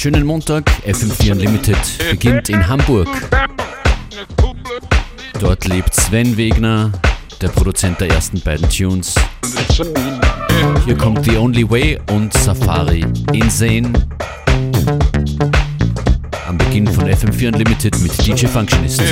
Schönen Montag, FM4 Unlimited beginnt in Hamburg. Dort lebt Sven Wegner, der Produzent der ersten beiden Tunes. Hier kommt The Only Way und Safari Insane. Am Beginn von FM4 Unlimited mit DJ Functionist.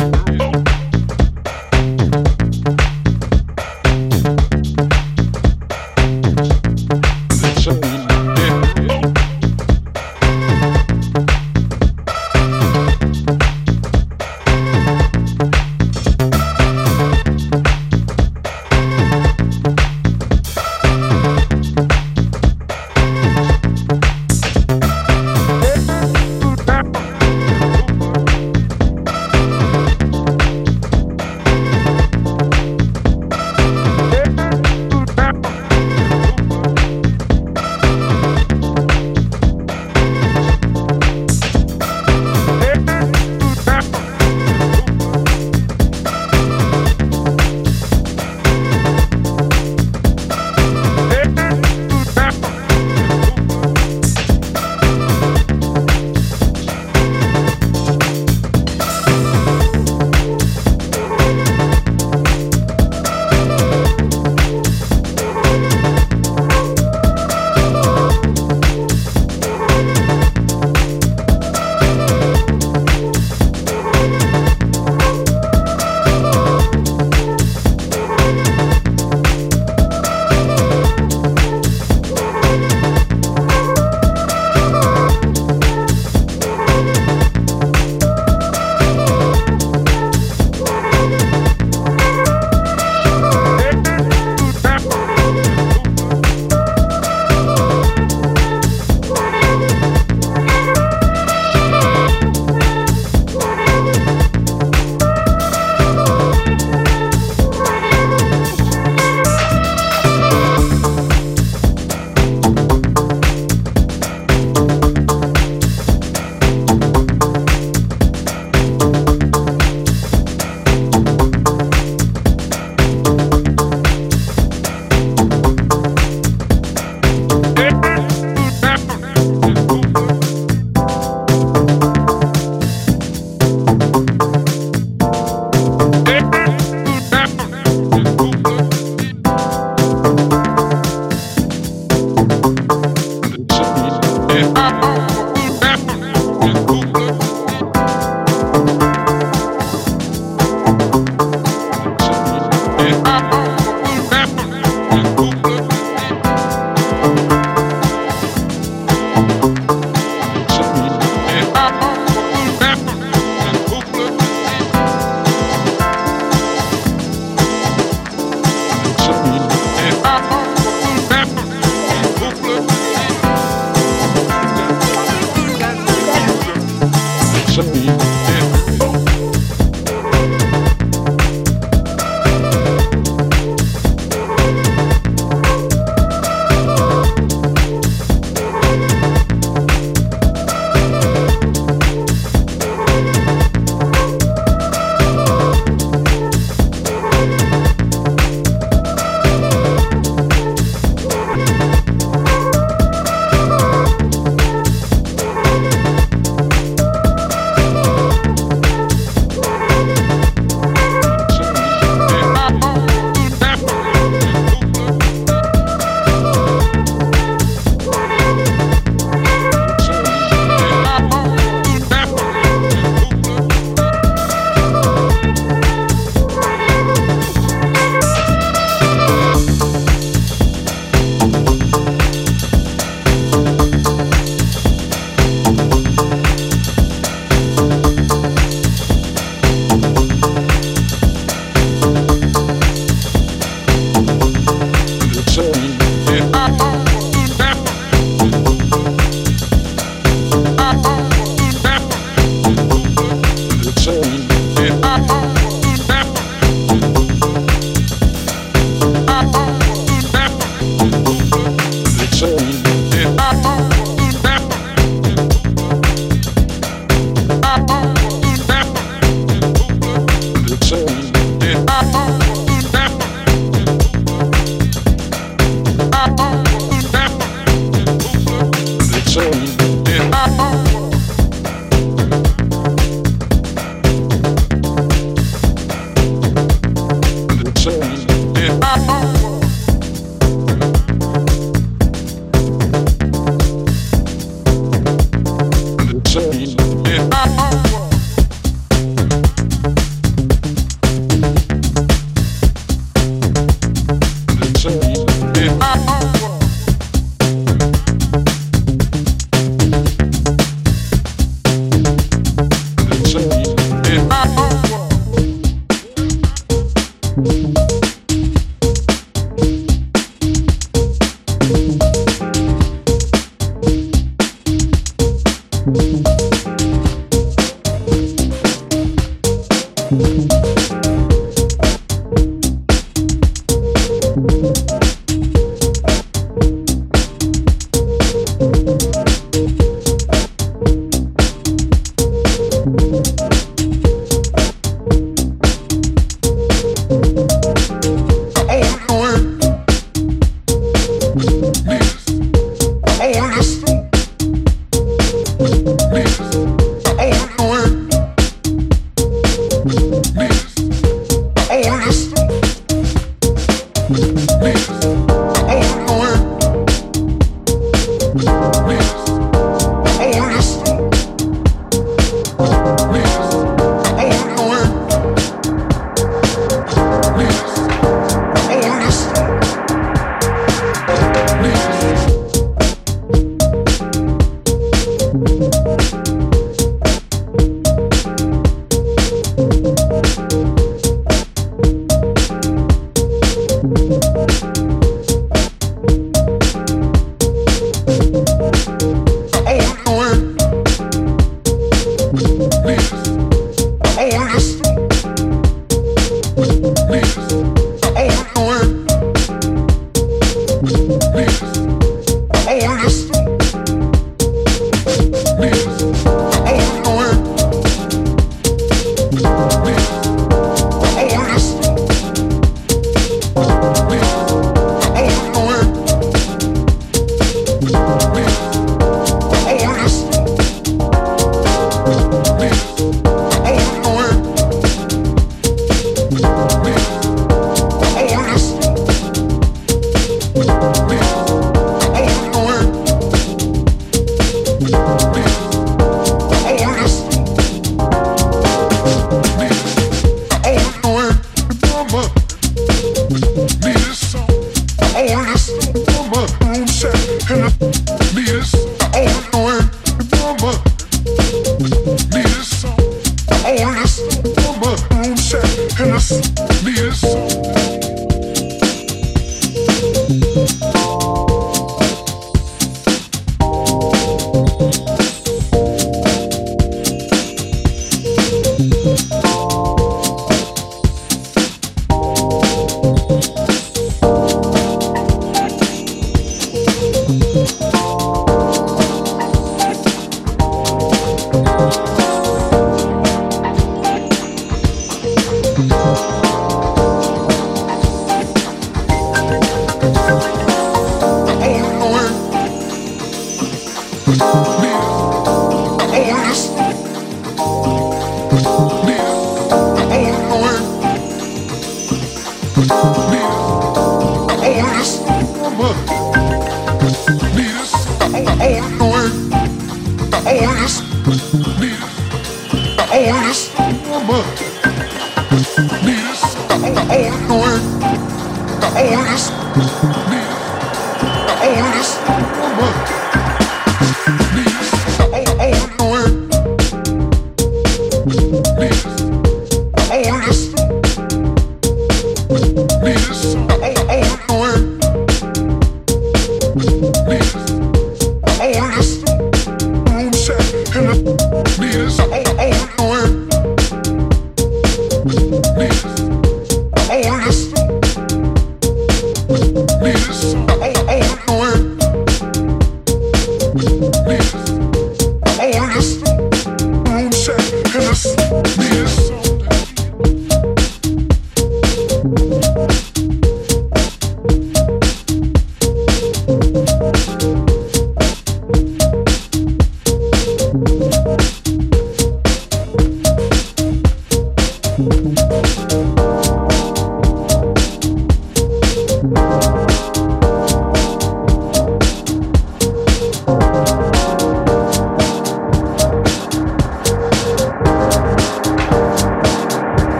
Yeah.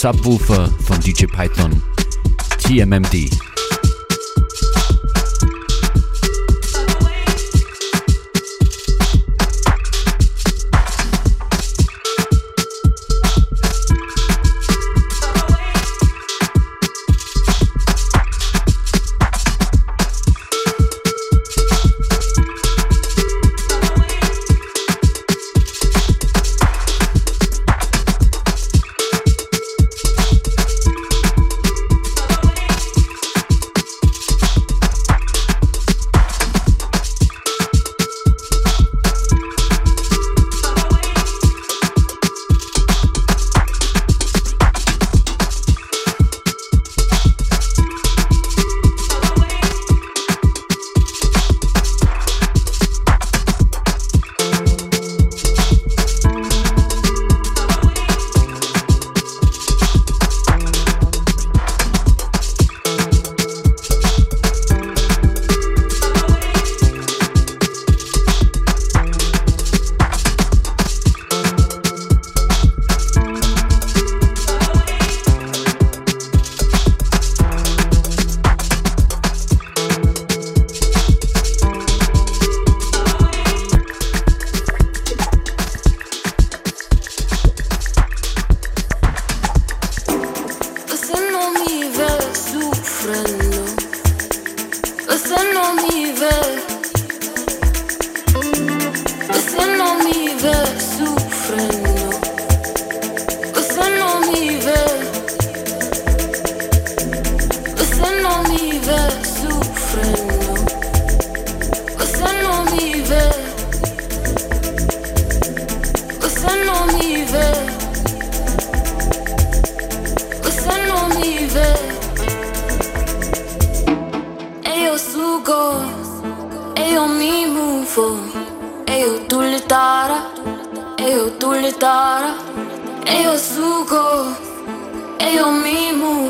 Subwoofer von DJ Python, TMMD.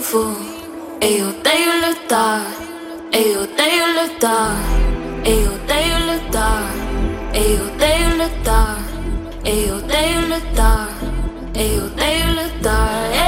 novo. Eu odeio lutar, eu odeio lutar, eu odeio lutar, eu odeio lutar, eu odeio lutar, eu odeio lutar.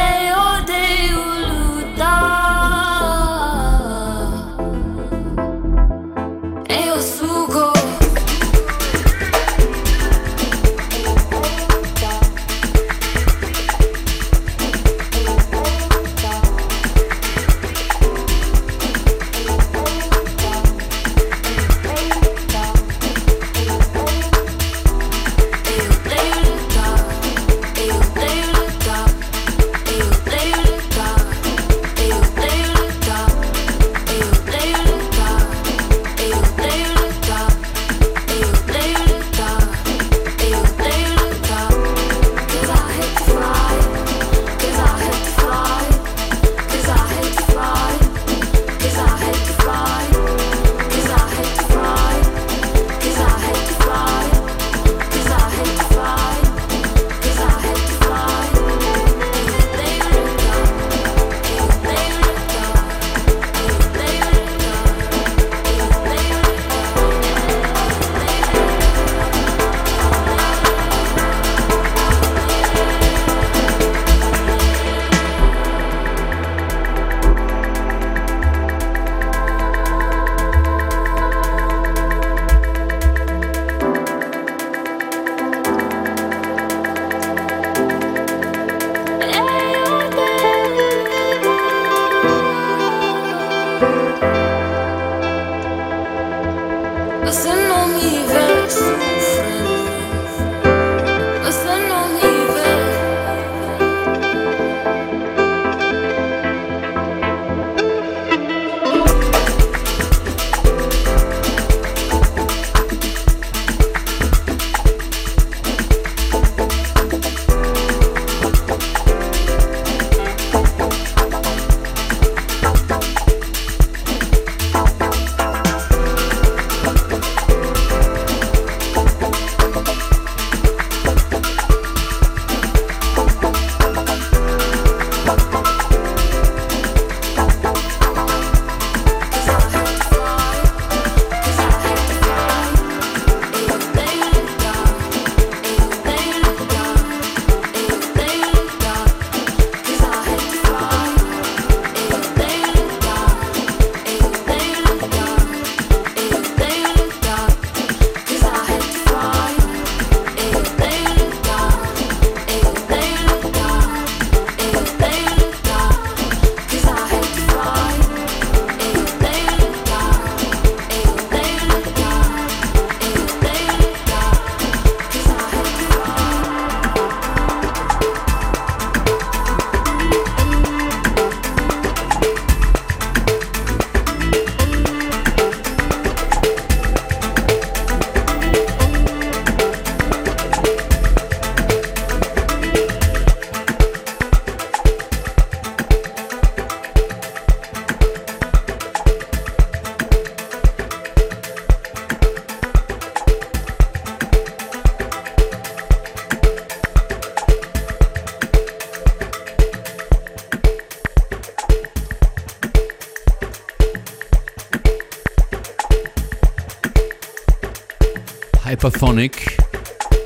Hyperphonic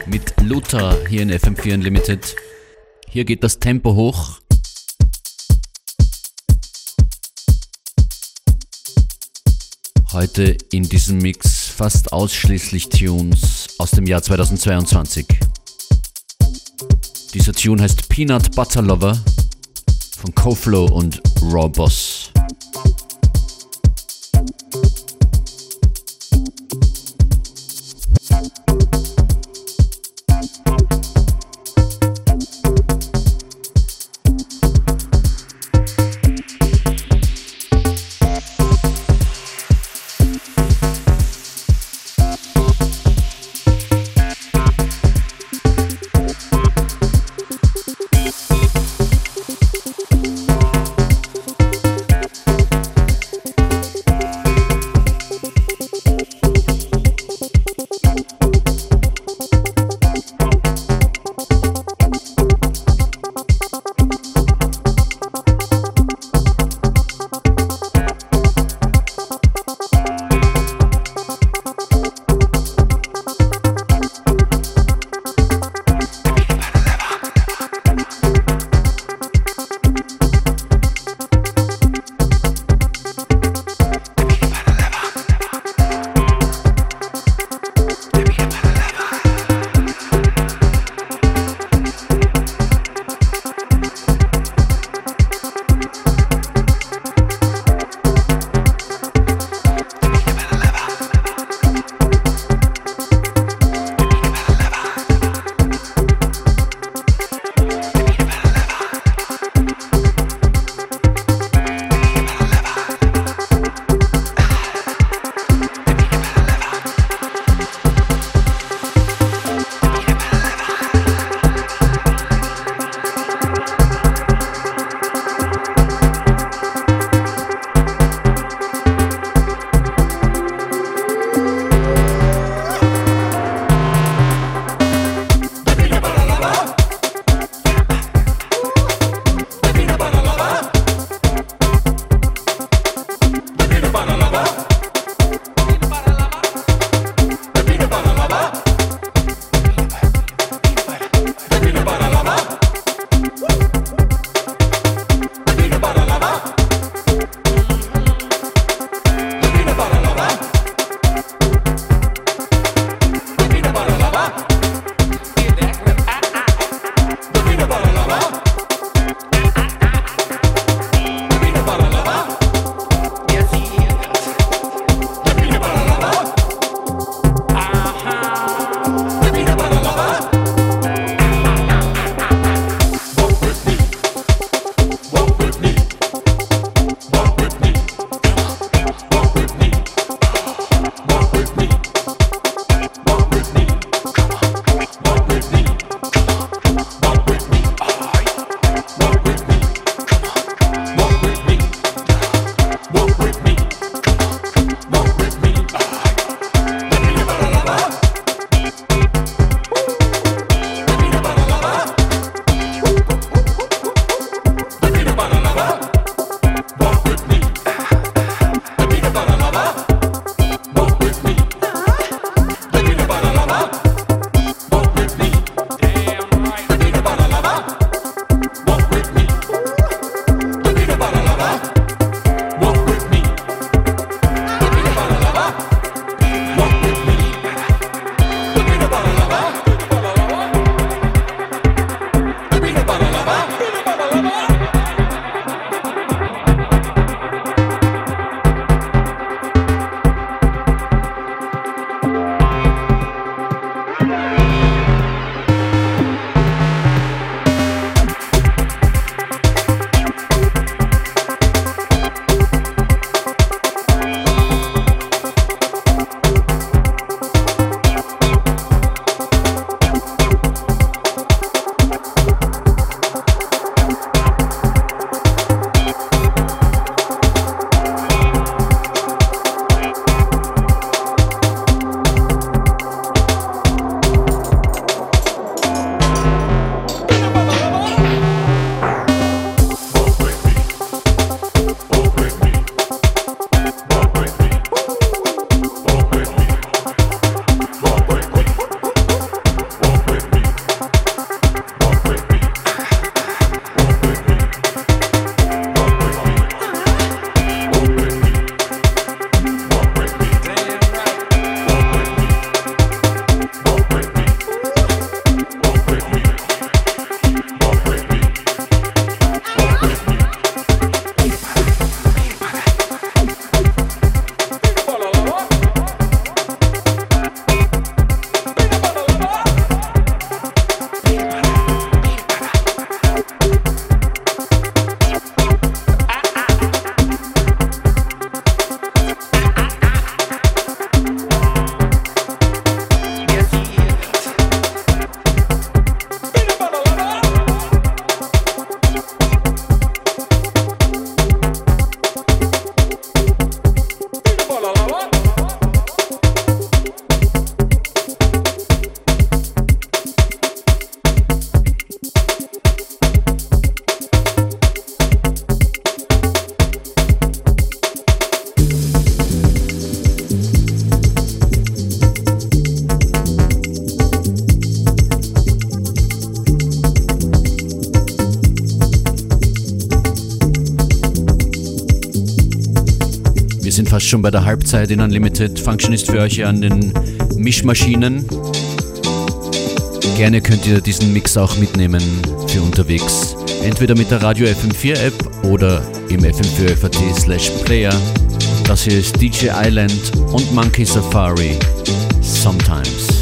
mit Luther hier in FM4 Unlimited. Hier geht das Tempo hoch. Heute in diesem Mix fast ausschließlich Tunes aus dem Jahr 2022. Dieser Tune heißt Peanut Butter Lover von Koflow und Raw Boss. Fast schon bei der Halbzeit in Unlimited. Function ist für euch an den Mischmaschinen. Gerne könnt ihr diesen Mix auch mitnehmen für unterwegs. Entweder mit der Radio FM4 App oder im FM4 FAT slash Player. Das hier ist DJ Island und Monkey Safari. Sometimes.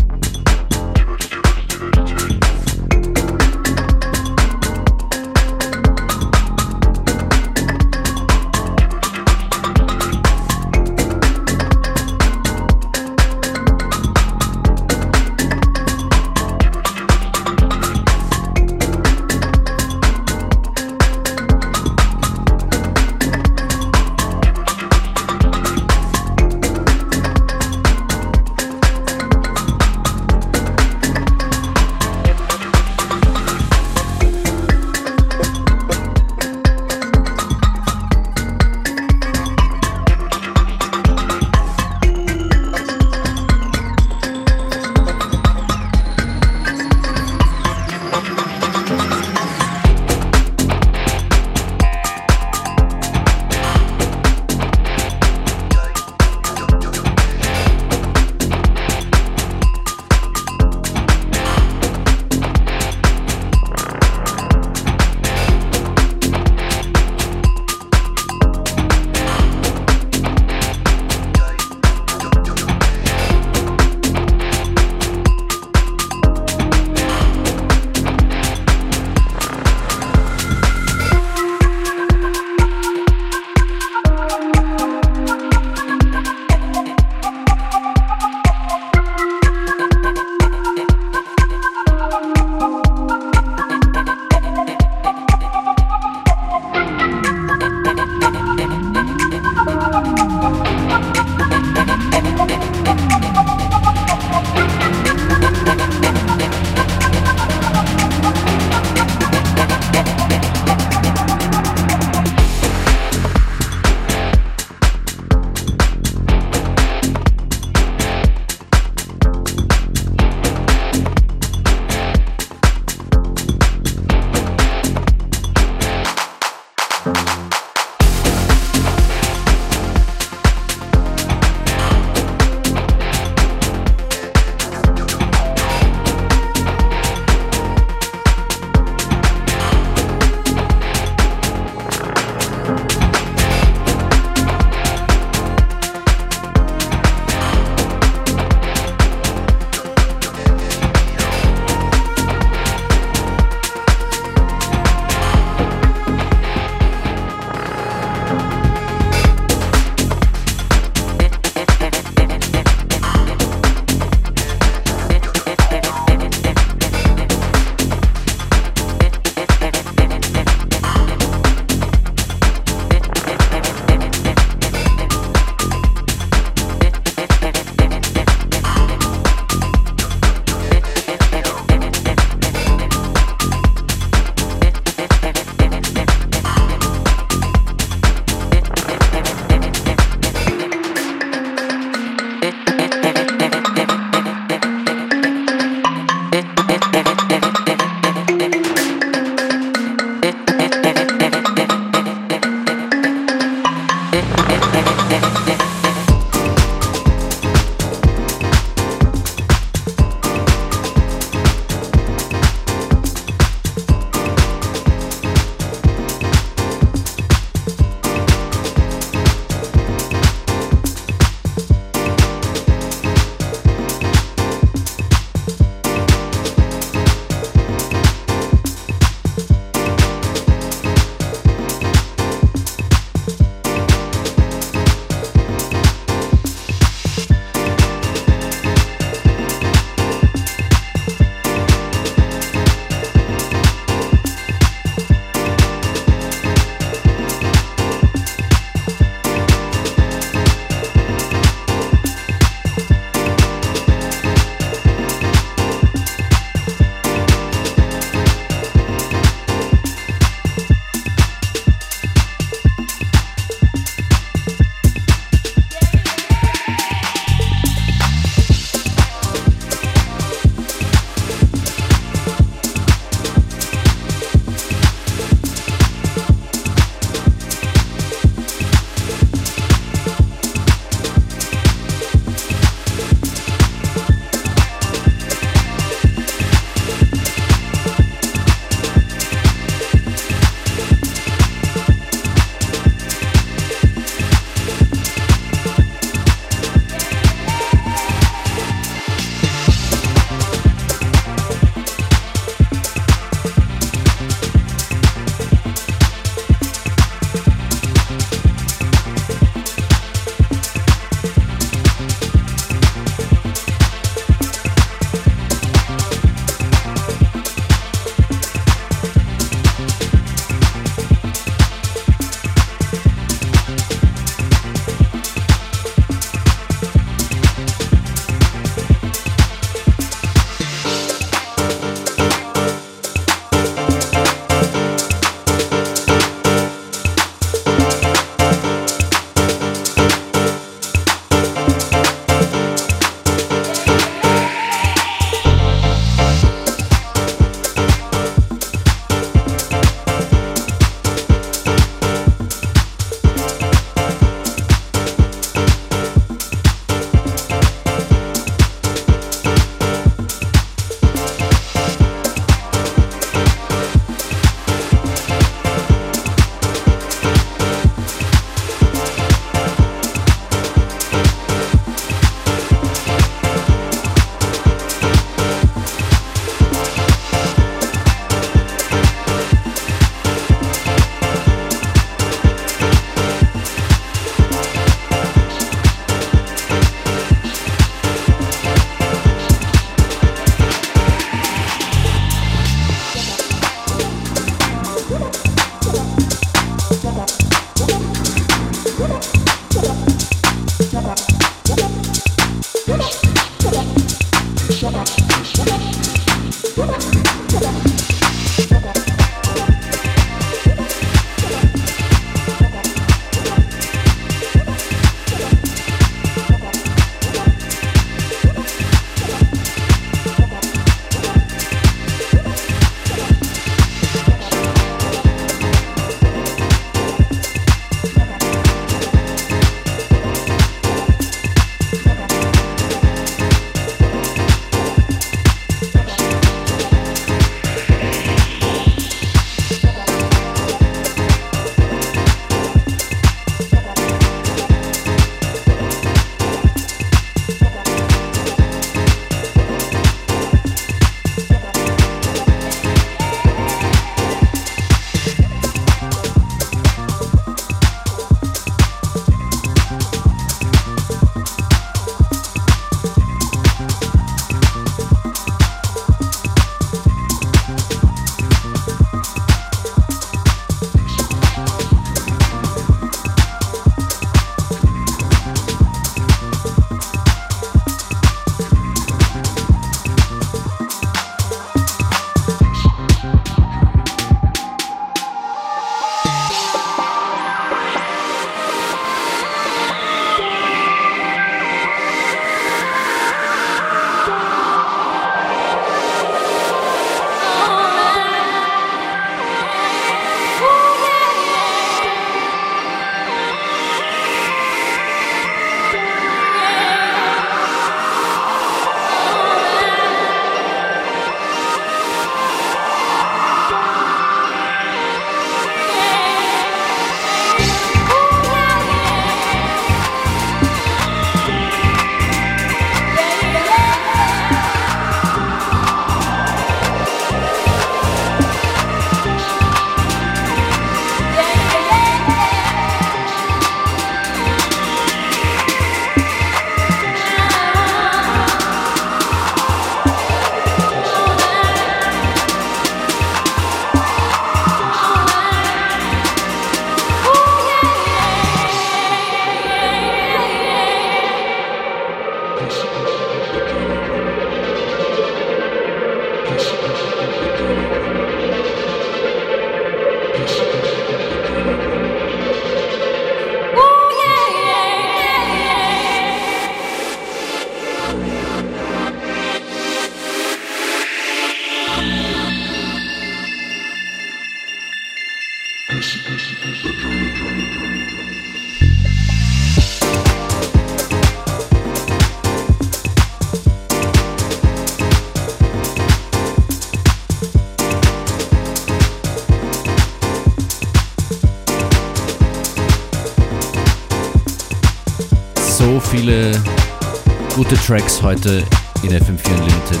Tracks heute in FM4 Unlimited.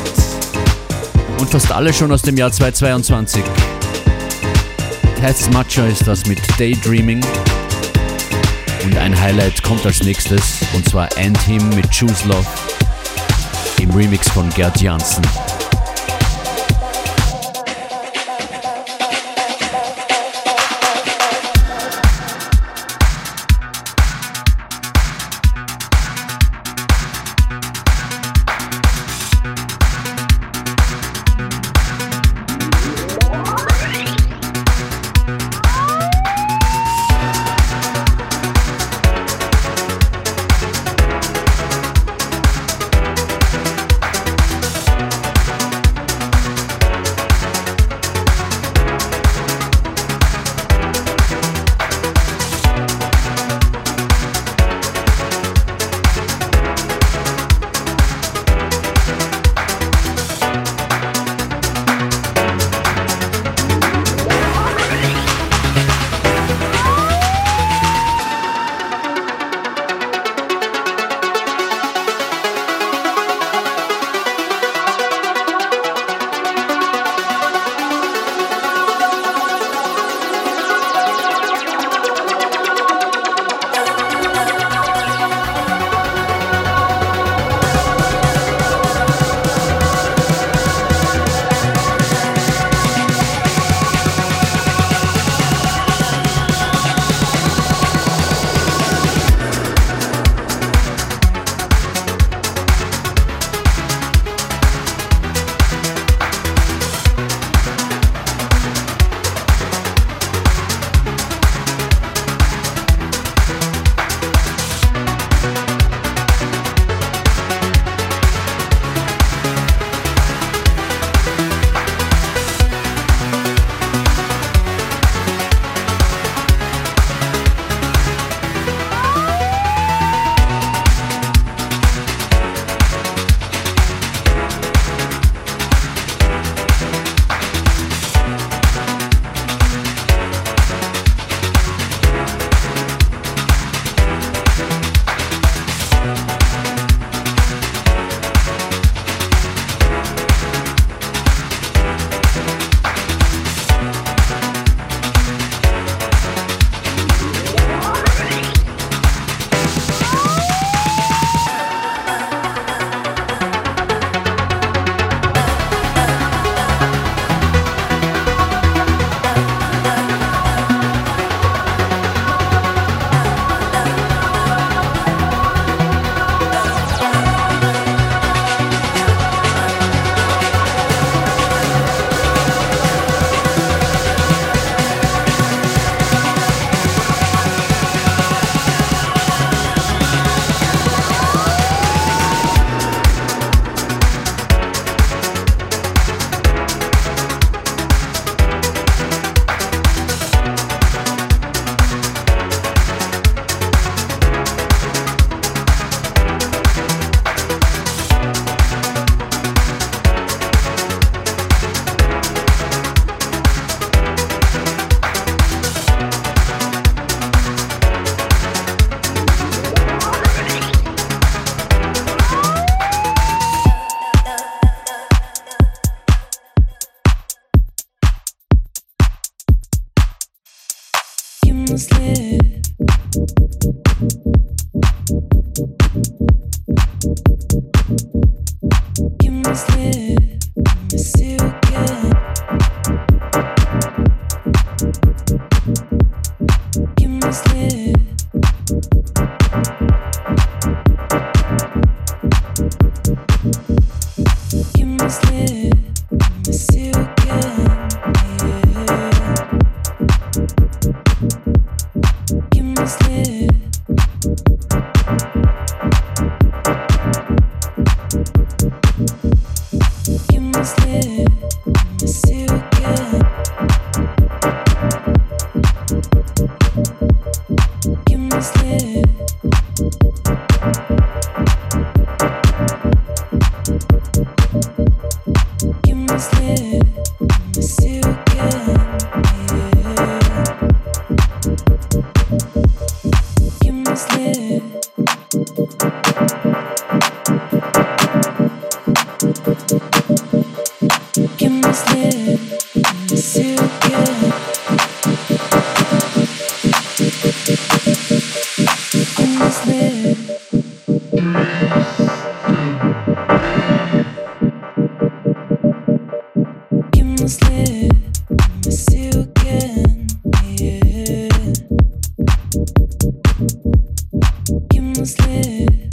Und fast alle schon aus dem Jahr 2022. Tess Macho ist das mit Daydreaming. Und ein Highlight kommt als nächstes, und zwar End Him mit Choose Love im Remix von Gerd Janssen. kiss